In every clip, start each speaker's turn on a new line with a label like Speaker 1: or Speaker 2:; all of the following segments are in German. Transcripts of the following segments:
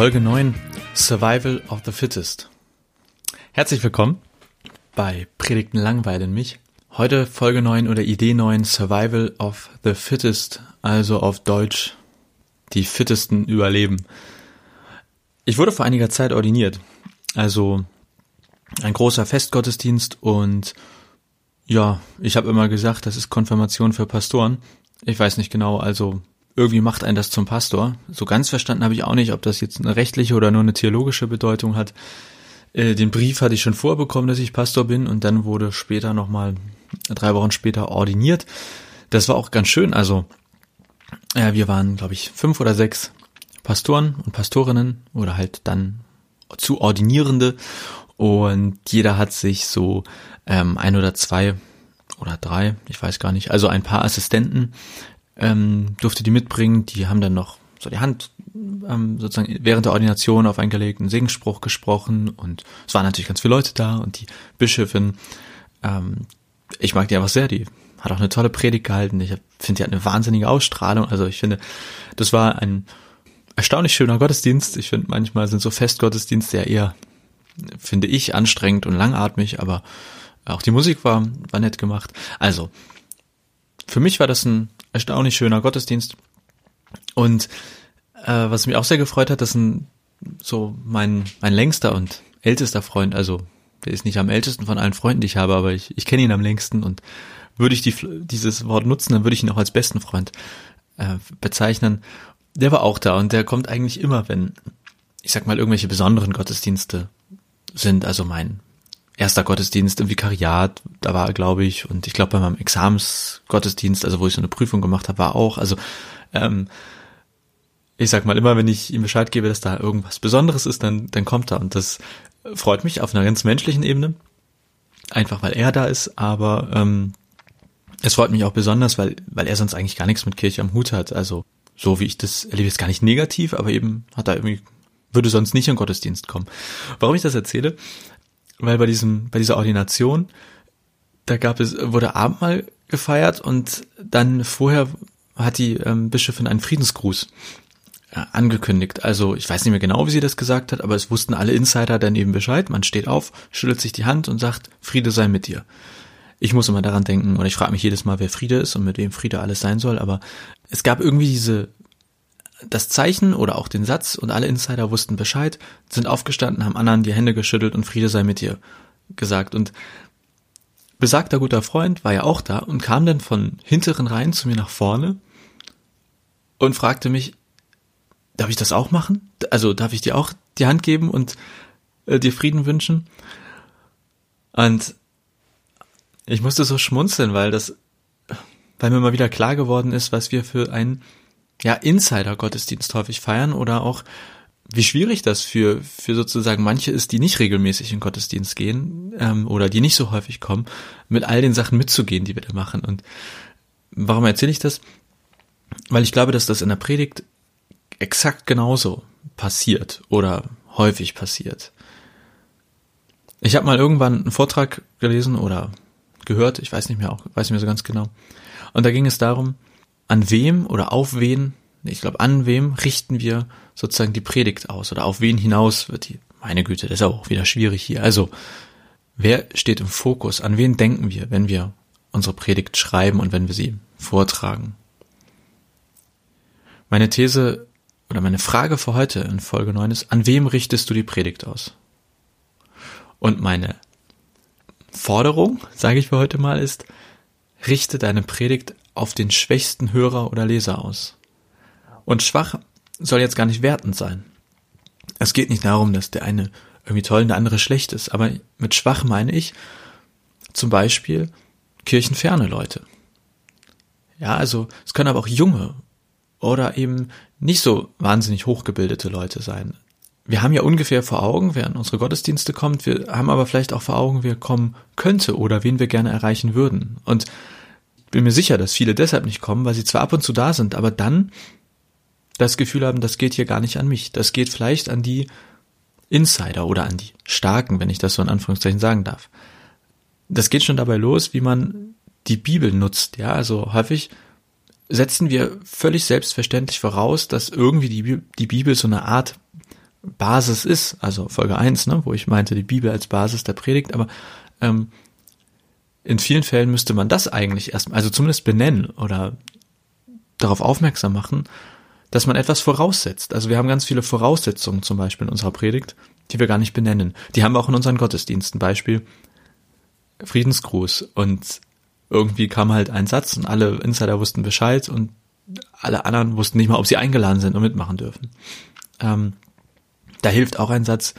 Speaker 1: Folge 9 Survival of the Fittest. Herzlich willkommen bei Predigten langweilen mich. Heute Folge 9 oder Idee 9 Survival of the Fittest, also auf Deutsch die Fittesten überleben. Ich wurde vor einiger Zeit ordiniert, also ein großer Festgottesdienst und ja, ich habe immer gesagt, das ist Konfirmation für Pastoren. Ich weiß nicht genau, also irgendwie macht einen das zum Pastor. So ganz verstanden habe ich auch nicht, ob das jetzt eine rechtliche oder nur eine theologische Bedeutung hat. Äh, den Brief hatte ich schon vorbekommen, dass ich Pastor bin und dann wurde später nochmal, drei Wochen später ordiniert. Das war auch ganz schön. Also äh, wir waren, glaube ich, fünf oder sechs Pastoren und Pastorinnen oder halt dann zu Ordinierende und jeder hat sich so ähm, ein oder zwei oder drei, ich weiß gar nicht, also ein paar Assistenten ähm, durfte die mitbringen. Die haben dann noch so die Hand ähm, sozusagen während der Ordination auf einen gelegten Segensspruch gesprochen und es waren natürlich ganz viele Leute da und die Bischöfin, ähm, ich mag die einfach sehr, die hat auch eine tolle Predigt gehalten. Ich finde, die hat eine wahnsinnige Ausstrahlung. Also ich finde, das war ein erstaunlich schöner Gottesdienst. Ich finde, manchmal sind so Festgottesdienste ja eher, finde ich, anstrengend und langatmig, aber auch die Musik war, war nett gemacht. Also, für mich war das ein erstaunlich schöner Gottesdienst. Und äh, was mich auch sehr gefreut hat, dass ein so mein mein längster und ältester Freund, also der ist nicht am ältesten von allen Freunden, die ich habe, aber ich, ich kenne ihn am längsten und würde ich die, dieses Wort nutzen, dann würde ich ihn auch als besten Freund äh, bezeichnen. Der war auch da und der kommt eigentlich immer, wenn, ich sag mal, irgendwelche besonderen Gottesdienste sind. Also mein erster Gottesdienst im Vikariat, da war er, glaube ich, und ich glaube bei meinem Examensgottesdienst, also wo ich so eine Prüfung gemacht habe, war auch. Also ähm, ich sag mal immer, wenn ich ihm Bescheid gebe, dass da irgendwas Besonderes ist, dann, dann kommt er. Und das freut mich auf einer ganz menschlichen Ebene. Einfach weil er da ist, aber ähm, es freut mich auch besonders, weil, weil er sonst eigentlich gar nichts mit Kirche am Hut hat. Also so wie ich das erlebe, ist gar nicht negativ, aber eben hat er irgendwie, würde sonst nicht in Gottesdienst kommen. Warum ich das erzähle? Weil bei diesem, bei dieser Ordination, da gab es, wurde Abendmahl gefeiert und dann vorher hat die ähm, Bischöfin einen Friedensgruß äh, angekündigt. Also ich weiß nicht mehr genau, wie sie das gesagt hat, aber es wussten alle Insider dann eben Bescheid. Man steht auf, schüttelt sich die Hand und sagt, Friede sei mit dir. Ich muss immer daran denken, und ich frage mich jedes Mal, wer Friede ist und mit wem Friede alles sein soll, aber es gab irgendwie diese das Zeichen oder auch den Satz und alle Insider wussten Bescheid, sind aufgestanden, haben anderen die Hände geschüttelt und Friede sei mit dir gesagt. Und besagter guter Freund war ja auch da und kam dann von hinteren Reihen zu mir nach vorne und fragte mich, darf ich das auch machen? Also darf ich dir auch die Hand geben und äh, dir Frieden wünschen? Und ich musste so schmunzeln, weil das, weil mir mal wieder klar geworden ist, was wir für ein ja, Insider-Gottesdienst häufig feiern oder auch wie schwierig das für, für sozusagen manche ist, die nicht regelmäßig in Gottesdienst gehen ähm, oder die nicht so häufig kommen, mit all den Sachen mitzugehen, die wir da machen. Und warum erzähle ich das? Weil ich glaube, dass das in der Predigt exakt genauso passiert oder häufig passiert. Ich habe mal irgendwann einen Vortrag gelesen oder gehört, ich weiß nicht mehr auch, weiß nicht mehr so ganz genau. Und da ging es darum, an wem oder auf wen, ich glaube, an wem richten wir sozusagen die Predigt aus oder auf wen hinaus wird die, meine Güte, das ist auch wieder schwierig hier. Also, wer steht im Fokus? An wen denken wir, wenn wir unsere Predigt schreiben und wenn wir sie vortragen? Meine These oder meine Frage für heute in Folge 9 ist, an wem richtest du die Predigt aus? Und meine Forderung, sage ich für heute mal, ist, richte deine Predigt auf den schwächsten Hörer oder Leser aus. Und schwach soll jetzt gar nicht wertend sein. Es geht nicht darum, dass der eine irgendwie toll und der andere schlecht ist, aber mit schwach meine ich zum Beispiel kirchenferne Leute. Ja, also es können aber auch junge oder eben nicht so wahnsinnig hochgebildete Leute sein. Wir haben ja ungefähr vor Augen, wer an unsere Gottesdienste kommt, wir haben aber vielleicht auch vor Augen, wer kommen könnte oder wen wir gerne erreichen würden. Und bin mir sicher, dass viele deshalb nicht kommen, weil sie zwar ab und zu da sind, aber dann das Gefühl haben, das geht hier gar nicht an mich. Das geht vielleicht an die Insider oder an die Starken, wenn ich das so in Anführungszeichen sagen darf. Das geht schon dabei los, wie man die Bibel nutzt. Ja, also häufig setzen wir völlig selbstverständlich voraus, dass irgendwie die, die Bibel so eine Art Basis ist. Also Folge 1, ne, wo ich meinte, die Bibel als Basis der Predigt, aber ähm, in vielen Fällen müsste man das eigentlich erstmal, also zumindest benennen oder darauf aufmerksam machen, dass man etwas voraussetzt. Also wir haben ganz viele Voraussetzungen zum Beispiel in unserer Predigt, die wir gar nicht benennen. Die haben wir auch in unseren Gottesdiensten. Beispiel Friedensgruß. Und irgendwie kam halt ein Satz und alle Insider wussten Bescheid und alle anderen wussten nicht mal, ob sie eingeladen sind und mitmachen dürfen. Ähm, da hilft auch ein Satz,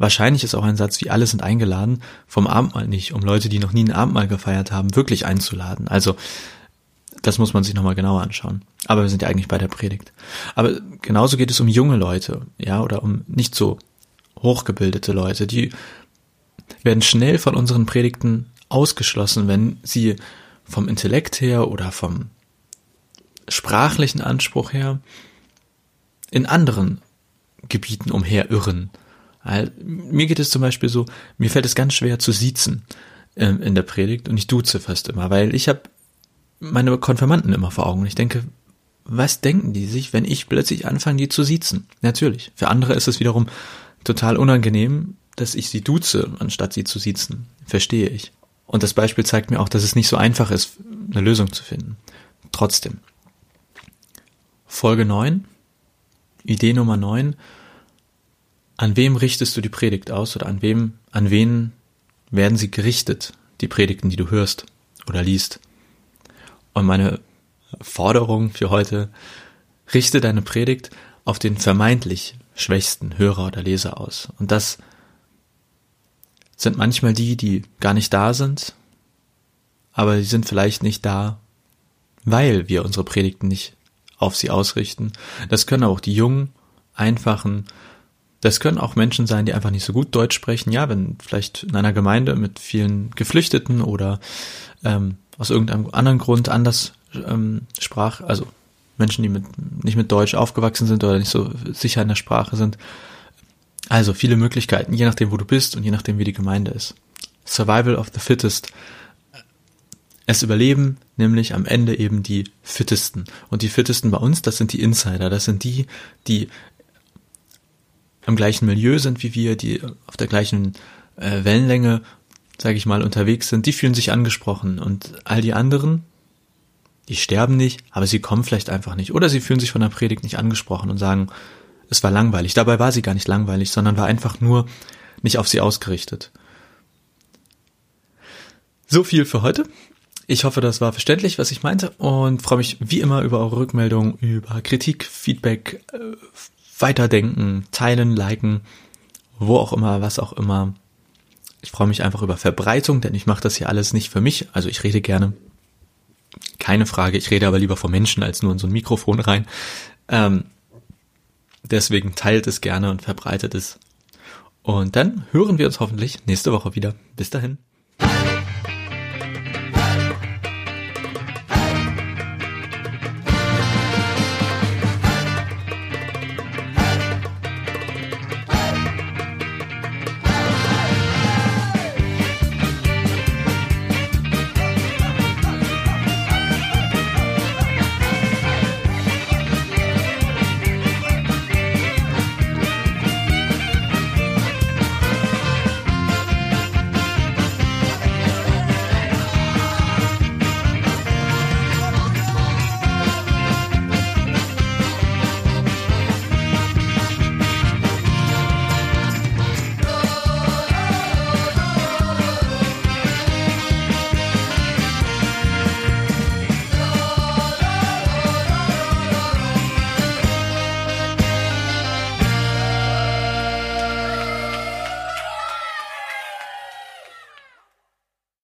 Speaker 1: wahrscheinlich ist auch ein Satz, wie alle sind eingeladen, vom Abendmahl nicht, um Leute, die noch nie ein Abendmahl gefeiert haben, wirklich einzuladen. Also das muss man sich nochmal genauer anschauen. Aber wir sind ja eigentlich bei der Predigt. Aber genauso geht es um junge Leute, ja, oder um nicht so hochgebildete Leute, die werden schnell von unseren Predigten ausgeschlossen, wenn sie vom Intellekt her oder vom sprachlichen Anspruch her in anderen Gebieten umherirren. Mir geht es zum Beispiel so, mir fällt es ganz schwer zu siezen ähm, in der Predigt und ich duze fast immer, weil ich habe meine Konfirmanden immer vor Augen. Ich denke, was denken die sich, wenn ich plötzlich anfange, die zu siezen? Natürlich. Für andere ist es wiederum total unangenehm, dass ich sie duze, anstatt sie zu siezen. Verstehe ich. Und das Beispiel zeigt mir auch, dass es nicht so einfach ist, eine Lösung zu finden. Trotzdem. Folge 9, Idee Nummer 9. An wem richtest du die Predigt aus oder an wem, an wen werden sie gerichtet, die Predigten, die du hörst oder liest? Und meine Forderung für heute, richte deine Predigt auf den vermeintlich schwächsten Hörer oder Leser aus. Und das sind manchmal die, die gar nicht da sind, aber die sind vielleicht nicht da, weil wir unsere Predigten nicht auf sie ausrichten. Das können auch die jungen, einfachen, das können auch Menschen sein, die einfach nicht so gut Deutsch sprechen. Ja, wenn vielleicht in einer Gemeinde mit vielen Geflüchteten oder ähm, aus irgendeinem anderen Grund anders ähm, Sprach, also Menschen, die mit, nicht mit Deutsch aufgewachsen sind oder nicht so sicher in der Sprache sind. Also viele Möglichkeiten, je nachdem, wo du bist und je nachdem, wie die Gemeinde ist. Survival of the Fittest. Es überleben nämlich am Ende eben die Fittesten. Und die Fittesten bei uns, das sind die Insider. Das sind die, die im gleichen Milieu sind wie wir, die auf der gleichen äh, Wellenlänge sage ich mal, unterwegs sind, die fühlen sich angesprochen und all die anderen, die sterben nicht, aber sie kommen vielleicht einfach nicht oder sie fühlen sich von der Predigt nicht angesprochen und sagen, es war langweilig. Dabei war sie gar nicht langweilig, sondern war einfach nur nicht auf sie ausgerichtet. So viel für heute. Ich hoffe, das war verständlich, was ich meinte und freue mich wie immer über eure Rückmeldung, über Kritik, Feedback, äh, weiterdenken, teilen, liken, wo auch immer, was auch immer. Ich freue mich einfach über Verbreitung, denn ich mache das hier alles nicht für mich. Also ich rede gerne. Keine Frage, ich rede aber lieber vor Menschen als nur in so ein Mikrofon rein. Ähm, deswegen teilt es gerne und verbreitet es. Und dann hören wir uns hoffentlich nächste Woche wieder. Bis dahin.